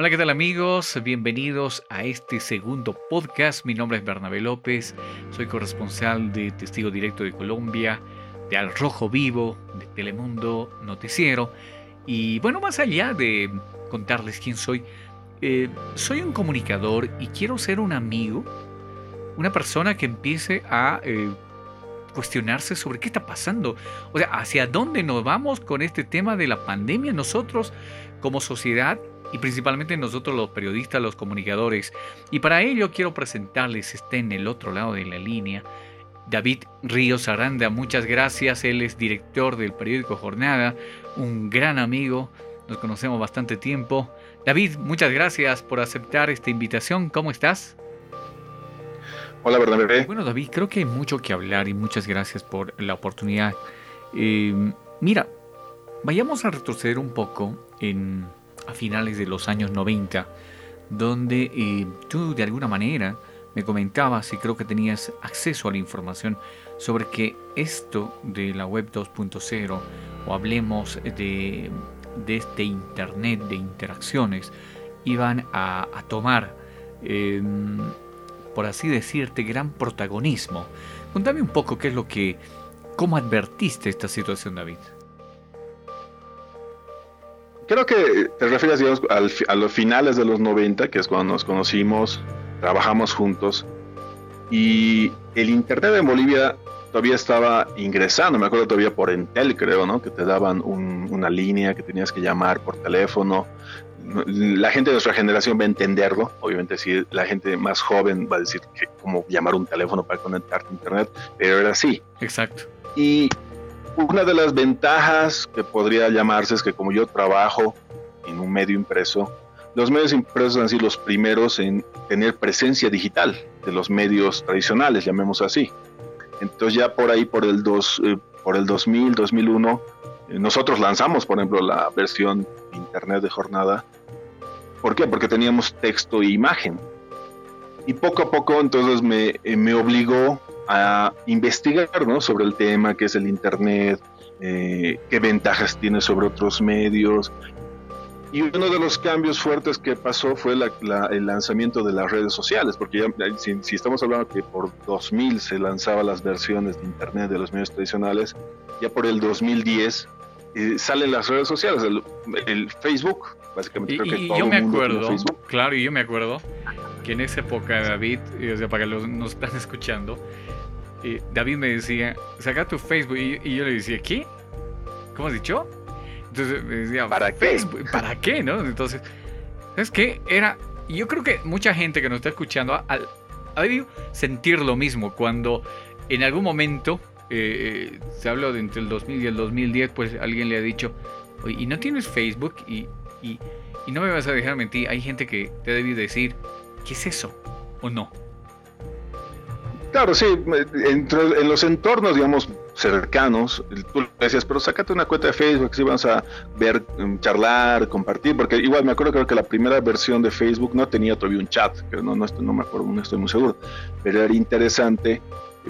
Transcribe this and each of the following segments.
Hola, ¿qué tal amigos? Bienvenidos a este segundo podcast. Mi nombre es Bernabé López, soy corresponsal de Testigo Directo de Colombia, de Al Rojo Vivo, de Telemundo Noticiero. Y bueno, más allá de contarles quién soy, eh, soy un comunicador y quiero ser un amigo, una persona que empiece a eh, cuestionarse sobre qué está pasando, o sea, hacia dónde nos vamos con este tema de la pandemia nosotros como sociedad y principalmente nosotros los periodistas, los comunicadores. Y para ello quiero presentarles, está en el otro lado de la línea, David Ríos Aranda. Muchas gracias, él es director del periódico Jornada, un gran amigo, nos conocemos bastante tiempo. David, muchas gracias por aceptar esta invitación, ¿cómo estás? Hola, Bernabé. Bueno, David, creo que hay mucho que hablar y muchas gracias por la oportunidad. Eh, mira, vayamos a retroceder un poco en a finales de los años 90, donde eh, tú de alguna manera me comentabas y creo que tenías acceso a la información sobre que esto de la web 2.0 o hablemos de, este Internet de interacciones iban a, tomar, em, por así decirte, gran protagonismo. Cuéntame un poco qué es lo que, cómo advertiste esta situación, David. Creo que te refieres, digamos, a los finales de los 90, que es cuando nos conocimos, trabajamos juntos, y el Internet en Bolivia todavía estaba ingresando, me acuerdo todavía por Entel, creo, ¿no? Que te daban una línea que tenías que llamar por teléfono. La gente de nuestra generación va a entenderlo, obviamente si la gente más joven va a decir que cómo llamar un teléfono para conectarte a Internet, pero era así. Exacto. Y una de las ventajas que podría llamarse es que como yo trabajo en un medio impreso, los medios impresos han sido los primeros en tener presencia digital de los medios tradicionales, llamemos así. Entonces ya por ahí, por el, dos, eh, por el 2000, 2001, eh, nosotros lanzamos, por ejemplo, la versión internet de jornada. ¿Por qué? Porque teníamos texto e imagen. Y poco a poco entonces me, eh, me obligó a investigar sobre el tema, qué es el Internet, eh, qué ventajas tiene sobre otros medios. Y uno de los cambios fuertes que pasó fue el lanzamiento de las redes sociales, porque ya, si, estamos hablando que por 2000 se lanzaban las versiones de Internet de los medios tradicionales, ya por el 2010 eh, salen las redes sociales, el, Facebook, básicamente. Y, creo que todo yo me acuerdo, claro, y yo me acuerdo que en esa época, David, o sea, para que los, nos están escuchando, David me decía, saca tu Facebook. Y, yo le decía, ¿qué? ¿Cómo has dicho? Entonces me decía, ¿para qué? ¿Para qué? ¿No? Entonces, ¿sabes qué? Era. Yo creo que mucha gente que nos está escuchando ha, ha debido sentir lo mismo cuando en algún momento eh, eh, se habló de entre el 2000 y el 2010, pues alguien le ha dicho, Oye, ¿y no tienes Facebook? Y, y, y, no me vas a dejar mentir, hay gente que te ha debido decir, ¿qué es eso? ¿O no? Claro, sí, en, en los entornos, digamos, cercanos, tú le decías, pero sácate una cuenta de Facebook, si vamos a ver, mm, charlar, compartir, porque igual me acuerdo creo que la primera versión de Facebook no tenía todavía un chat, que no, no, no me acuerdo, no estoy muy seguro, pero era interesante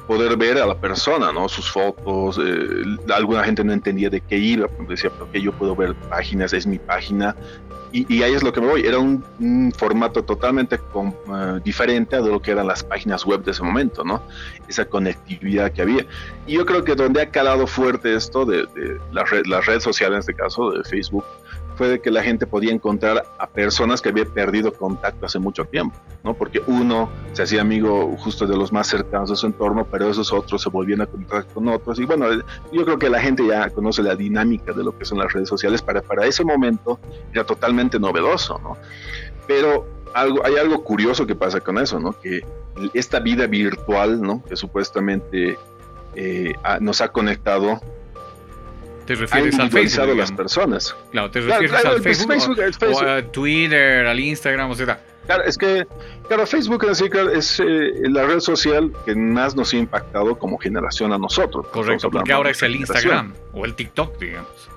poder ver a la persona, ¿no? Sus fotos, eh, alguna gente no entendía de qué iba, decía, pero que yo puedo ver páginas, es mi página, y, ahí es lo que me voy, era un, formato totalmente eh, diferente a lo que eran las páginas web de ese momento, ¿no? Esa conectividad que había. Y yo creo que donde ha calado fuerte esto de, de la, red, la red social, en este caso de Facebook, fue de que la gente podía encontrar a personas que había perdido contacto hace mucho tiempo, ¿no? Porque uno se hacía amigo justo de los más cercanos de su entorno, pero esos otros se volvían a conectar con otros. Y bueno, yo creo que la gente ya conoce la dinámica de lo que son las redes sociales. Para, para ese momento era totalmente novedoso, ¿no? Pero algo, hay algo curioso que pasa con eso, ¿no? Que esta vida virtual, ¿no? Que supuestamente eh, nos ha conectado te refieres al Facebook. las personas. Claro, te refieres al Facebook, o, a Twitter, al Instagram, o sea. Claro, es que, claro, Facebook es eh, la red social que más nos ha impactado como generación a nosotros. Correcto, porque ahora es el Instagram o el TikTok, digamos.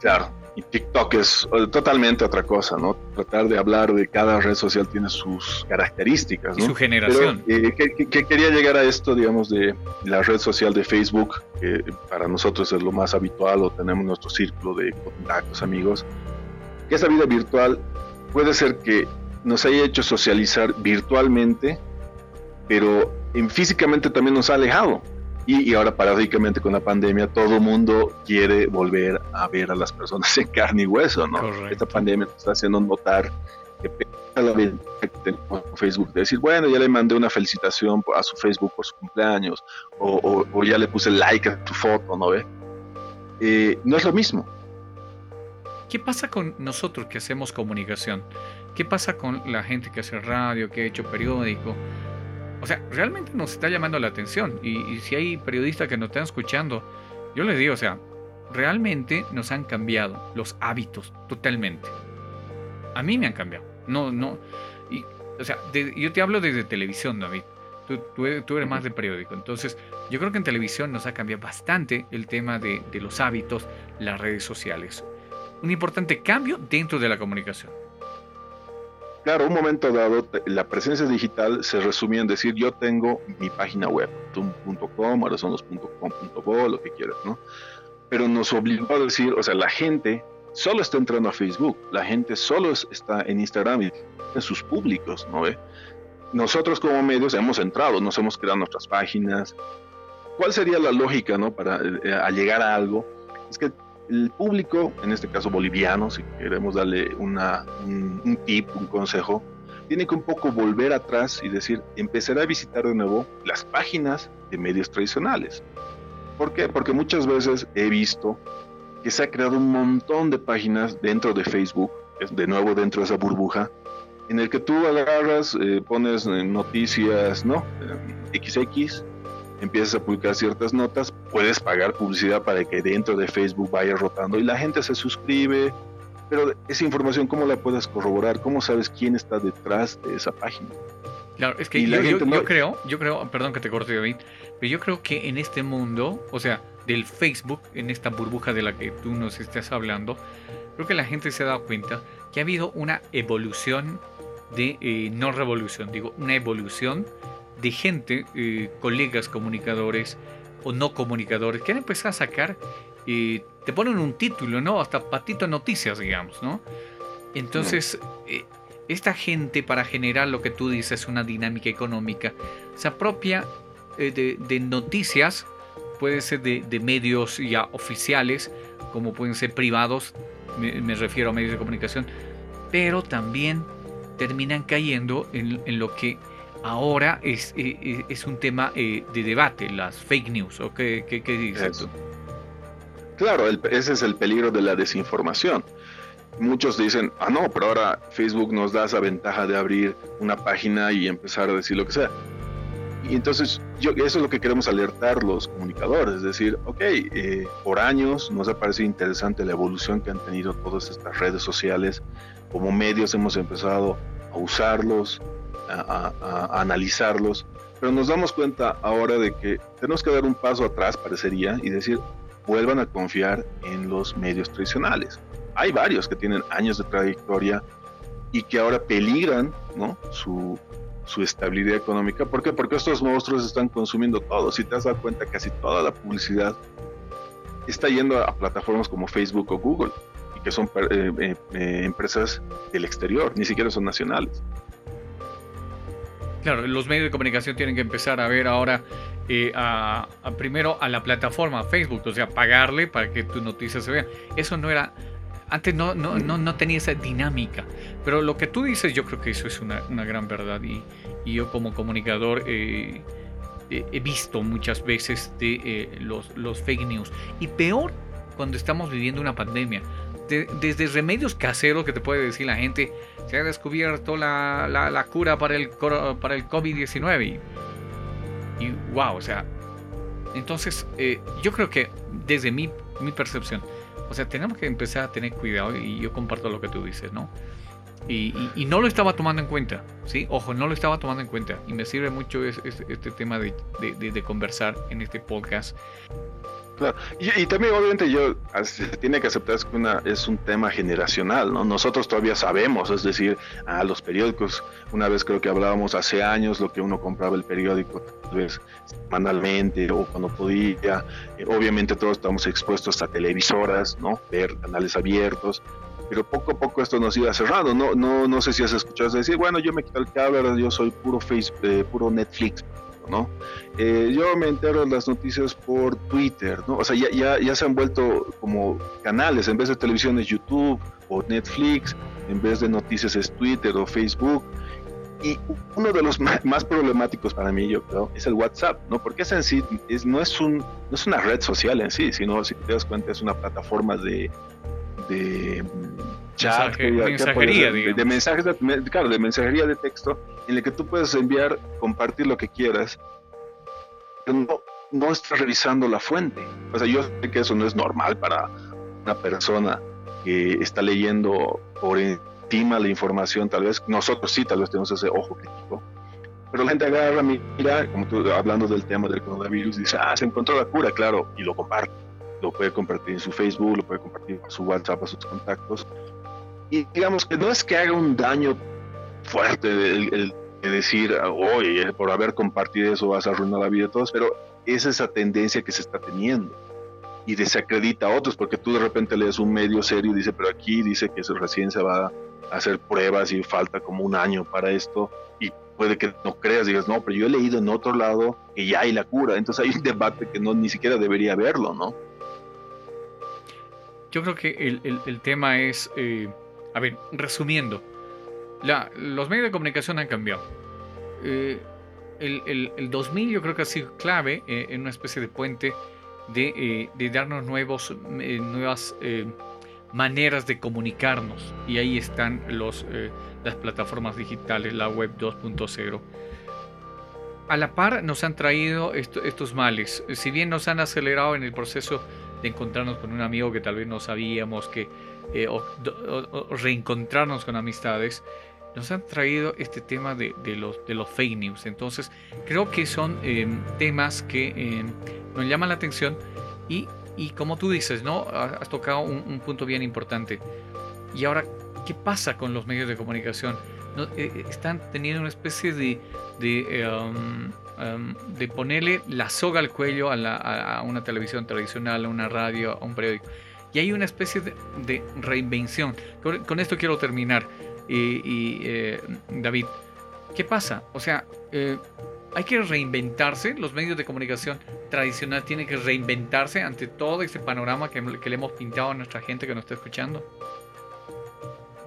Claro. Y TikTok es eh, totalmente otra cosa, ¿no? Tratar de hablar de cada red social tiene sus características, ¿no? Y su generación. Eh, que, quería llegar a esto, digamos, de la red social de Facebook, que para nosotros es lo más habitual o tenemos nuestro círculo de contactos, amigos, que esa vida virtual puede ser que nos haya hecho socializar virtualmente, pero en, físicamente también nos ha alejado. Y, ahora paradójicamente con la pandemia todo mundo quiere volver a ver a las personas en carne y hueso, ¿no? Esta pandemia nos está haciendo notar que la que tenemos en Facebook de decir, bueno, ya le mandé una felicitación a su Facebook por su cumpleaños, o, ya le puse like a tu foto, ¿no ve? Eh, no es lo mismo. ¿Qué pasa con nosotros que hacemos comunicación? ¿Qué pasa con la gente que hace radio, que ha hecho periódico? O sea, realmente nos está llamando la atención. Y, si hay periodistas que nos están escuchando, yo les digo, o sea, realmente nos han cambiado los hábitos totalmente. A mí me han cambiado. No, no. Y, o sea, yo te hablo desde televisión, David. Tú, tú, eres más de periódico. Entonces, yo creo que en televisión nos ha cambiado bastante el tema de, de los hábitos, las redes sociales un importante cambio dentro de la comunicación. Claro, un momento dado, la presencia digital se resumía en decir, yo tengo mi página web, tum.com, ahora son los.com.bo, lo que quieras, ¿no? Pero nos obligó a decir, o sea, la gente solo está entrando a Facebook, la gente solo está en Instagram y en sus públicos, ¿no ve? Nosotros como medios hemos entrado, nos hemos creado nuestras páginas. ¿Cuál sería la lógica, no? Para eh, llegar a algo, es que el público, en este caso boliviano, si queremos darle una, un, tip, un consejo, tiene que un poco volver atrás y decir, empezar a visitar de nuevo las páginas de medios tradicionales. ¿Por qué? Porque muchas veces he visto que se ha creado un montón de páginas dentro de Facebook, de nuevo dentro de esa burbuja, en el que tú agarras, eh, pones eh, noticias, ¿no? XX, eh, empiezas a publicar ciertas notas, puedes pagar publicidad para que dentro de Facebook vaya rotando y la gente se suscribe. Pero esa información, ¿cómo la puedes corroborar? ¿Cómo sabes quién está detrás de esa página? Claro, es que yo, creo, yo creo, perdón que te corte David, pero yo creo que en este mundo, o sea, del Facebook, en esta burbuja de la que tú nos estás hablando, creo que la gente se ha dado cuenta que ha habido una evolución de, eh, no revolución, digo, una evolución de gente, eh, colegas comunicadores o no comunicadores, que han empezado a sacar, y te ponen un título, ¿no? Hasta patito noticias, digamos, ¿no? Entonces, eh, esta gente para generar lo que tú dices, una dinámica económica, se apropia eh, de, noticias, puede ser de, medios ya oficiales, como pueden ser privados, me, refiero a medios de comunicación, pero también terminan cayendo en lo que ahora es, eh, eh, es, un tema eh, de debate, las fake news. ¿o qué, qué, dices Claro, ese es el peligro de la desinformación. Muchos dicen, ah, no, pero ahora Facebook nos da esa ventaja de abrir una página y empezar a decir lo que sea. Y entonces, yo, eso es lo que queremos alertar los comunicadores, es decir, ok, por años nos ha parecido interesante la evolución que han tenido todas estas redes sociales, como medios hemos empezado a usarlos, a, analizarlos, pero nos damos cuenta ahora de que tenemos que dar un paso atrás, parecería, y decir, vuelvan a confiar en los medios tradicionales. Hay varios que tienen años de trayectoria y que ahora peligran ¿no? su, su estabilidad económica. ¿Por qué? Porque estos monstruos están consumiendo todo. Si te has dado cuenta, casi toda la publicidad está yendo a plataformas como Facebook o Google, y que son eh, eh, eh, empresas del exterior, ni siquiera son nacionales. Claro, los medios de comunicación tienen que empezar a ver ahora eh, primero a la plataforma Facebook, o sea, pagarle para que tus noticias se vean. Eso no era, antes no, no, no, tenía esa dinámica, pero lo que tú dices yo creo que eso es una, gran verdad. Y, yo como comunicador eh, he visto muchas veces eh, los, los fake news. Y peor cuando estamos viviendo una pandemia desde remedios caseros que te puede decir la gente, se ha descubierto la, cura para el, para el COVID-19. Y, wow, o sea, entonces eh, yo creo que desde mi, mi percepción, o sea, tenemos que empezar a tener cuidado y yo comparto lo que tú dices, ¿no? Y, no lo estaba tomando en cuenta, ¿sí? Ojo, no lo estaba tomando en cuenta. Y me sirve mucho este, este tema de, de, conversar en este podcast. Y, también obviamente yo tiene que aceptar que una, es un tema generacional, ¿no? Nosotros todavía sabemos, es decir, a los periódicos, una vez creo que hablábamos hace años lo que uno compraba el periódico, tal vez semanalmente o cuando podía. Eh, obviamente todos estamos expuestos a televisoras, ¿no? Ver canales abiertos. pero poco a poco esto nos iba cerrando. No, no, no sé si has escuchado decir, bueno, yo me quito el cable, yo soy puro Facebook, eh, puro Netflix, ¿no? Eh, yo me entero de las noticias por Twitter, ¿no? O sea, ya, ya, se han vuelto como canales, en vez de televisión es YouTube o Netflix, en vez de noticias es Twitter o Facebook. Y uno de los más problemáticos para mí, yo creo, es el WhatsApp, ¿no? Porque es en sí, es, no, es un, no es una red social en sí, sino, si te das cuenta, es una plataforma de chat, mensajería, de, mensajes, de, claro, de mensajería de texto, en el que tú puedes enviar, compartir lo que quieras, pero no, no estás revisando la fuente. O sea, yo sé que eso no es normal para una persona que está leyendo por la información, tal vez nosotros sí, tal vez tenemos ese ojo crítico, pero la gente agarra, mira, como tú hablando del tema del coronavirus, dice, ah, se encontró la cura, claro, y lo comparte. Lo puede compartir en su Facebook, lo puede compartir en su WhatsApp, a sus contactos. Y digamos que no es que haga un daño fuerte el, decir, oye, por haber compartido eso vas a arruinar la vida de todos, pero es esa tendencia que se está teniendo y desacredita a otros, porque tú de repente lees un medio serio y dice, pero aquí dice que recién se va hacer pruebas y falta como un año para esto y puede que no creas, digas, no, pero yo he leído en otro lado que ya hay la cura, entonces hay un debate que no ni siquiera debería haberlo, ¿no? Yo creo que el, el, tema es, eh, a ver, resumiendo, la, los medios de comunicación han cambiado. Eh, el, el, 2000 yo creo que ha sido clave eh, en una especie de puente de, de darnos nuevos, nuevas maneras de comunicarnos y ahí están los, eh, las plataformas digitales, la web 2.0. A la par nos han traído estos males, si bien nos han acelerado en el proceso de encontrarnos con un amigo que tal vez no sabíamos, que, eh, o, reencontrarnos con amistades, nos han traído este tema de, los, de los fake news. Entonces creo que son eh, temas que nos llaman la atención y y como tú dices, ¿no? Has tocado un, punto bien importante. Y ahora, ¿qué pasa con los medios de comunicación? Eh, eh, están teniendo una especie de, de, um, um, de ponerle la soga al cuello a, una televisión tradicional, a una radio, a un periódico. Y hay una especie de, reinvención. Con, esto quiero terminar. Y, eh, David, ¿qué pasa? O sea, hay que reinventarse, los medios de comunicación tradicional tienen que reinventarse ante todo ese panorama que, le hemos pintado a nuestra gente que nos está escuchando.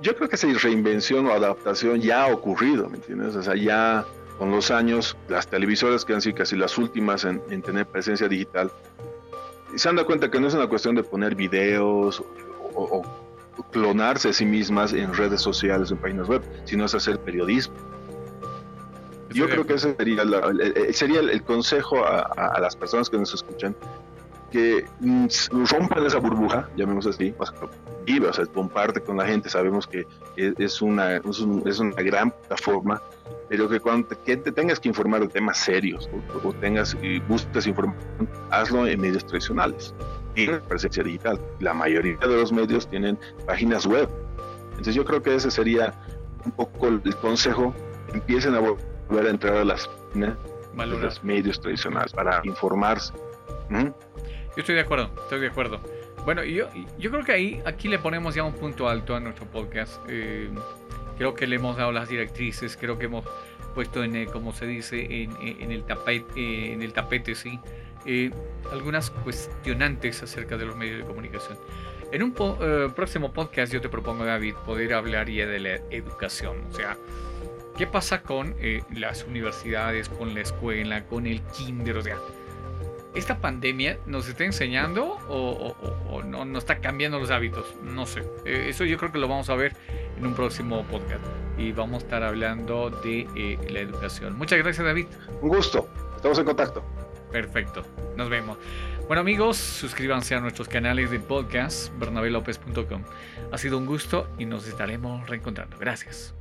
Yo creo que esa reinvención o adaptación ya ha ocurrido, ¿me entiendes? O sea, ya con los años, las televisoras que han sido casi las últimas en, tener presencia digital, se han dado cuenta que no es una cuestión de poner videos o, o clonarse a sí mismas en redes sociales, en páginas web, sino es hacer periodismo. Yo creo que ese sería, el, sería el, consejo a, las personas que nos escuchan, que mm, rompan esa burbuja, llamemos así, vive, o sea, comparte con la gente, sabemos que es una, es, una gran plataforma, pero que cuando te, tengas que informar de temas serios o, tengas y busques información, hazlo en medios tradicionales y presencia digital. La mayoría de los medios tienen páginas web. Entonces yo creo que ese sería un poco el consejo, empiecen a volver a entrar a las, los medios tradicionales para informarse. Yo estoy de acuerdo, estoy de acuerdo. Bueno, yo, yo creo que ahí aquí le ponemos ya un punto alto a nuestro podcast. Eh, creo que le hemos dado las directrices, creo que hemos puesto en, eh, como se dice, en, el tapete, eh, en el tapete, sí, algunas cuestionantes acerca de los medios de comunicación. En un próximo podcast yo te propongo, David, poder hablar ya de la educación, o sea, ¿Qué pasa con eh, las universidades, con la escuela, con el kinder? O sea, ¿esta pandemia nos está enseñando o, no nos está cambiando los hábitos? No sé. Eh, eso yo creo que lo vamos a ver en un próximo podcast. Y vamos a estar hablando de eh, la educación. Muchas gracias, David. Un gusto. Estamos en contacto. Perfecto. Nos vemos. Bueno amigos, suscríbanse a nuestros canales de podcast bernabelopez.com. Ha sido un gusto y nos estaremos reencontrando. Gracias.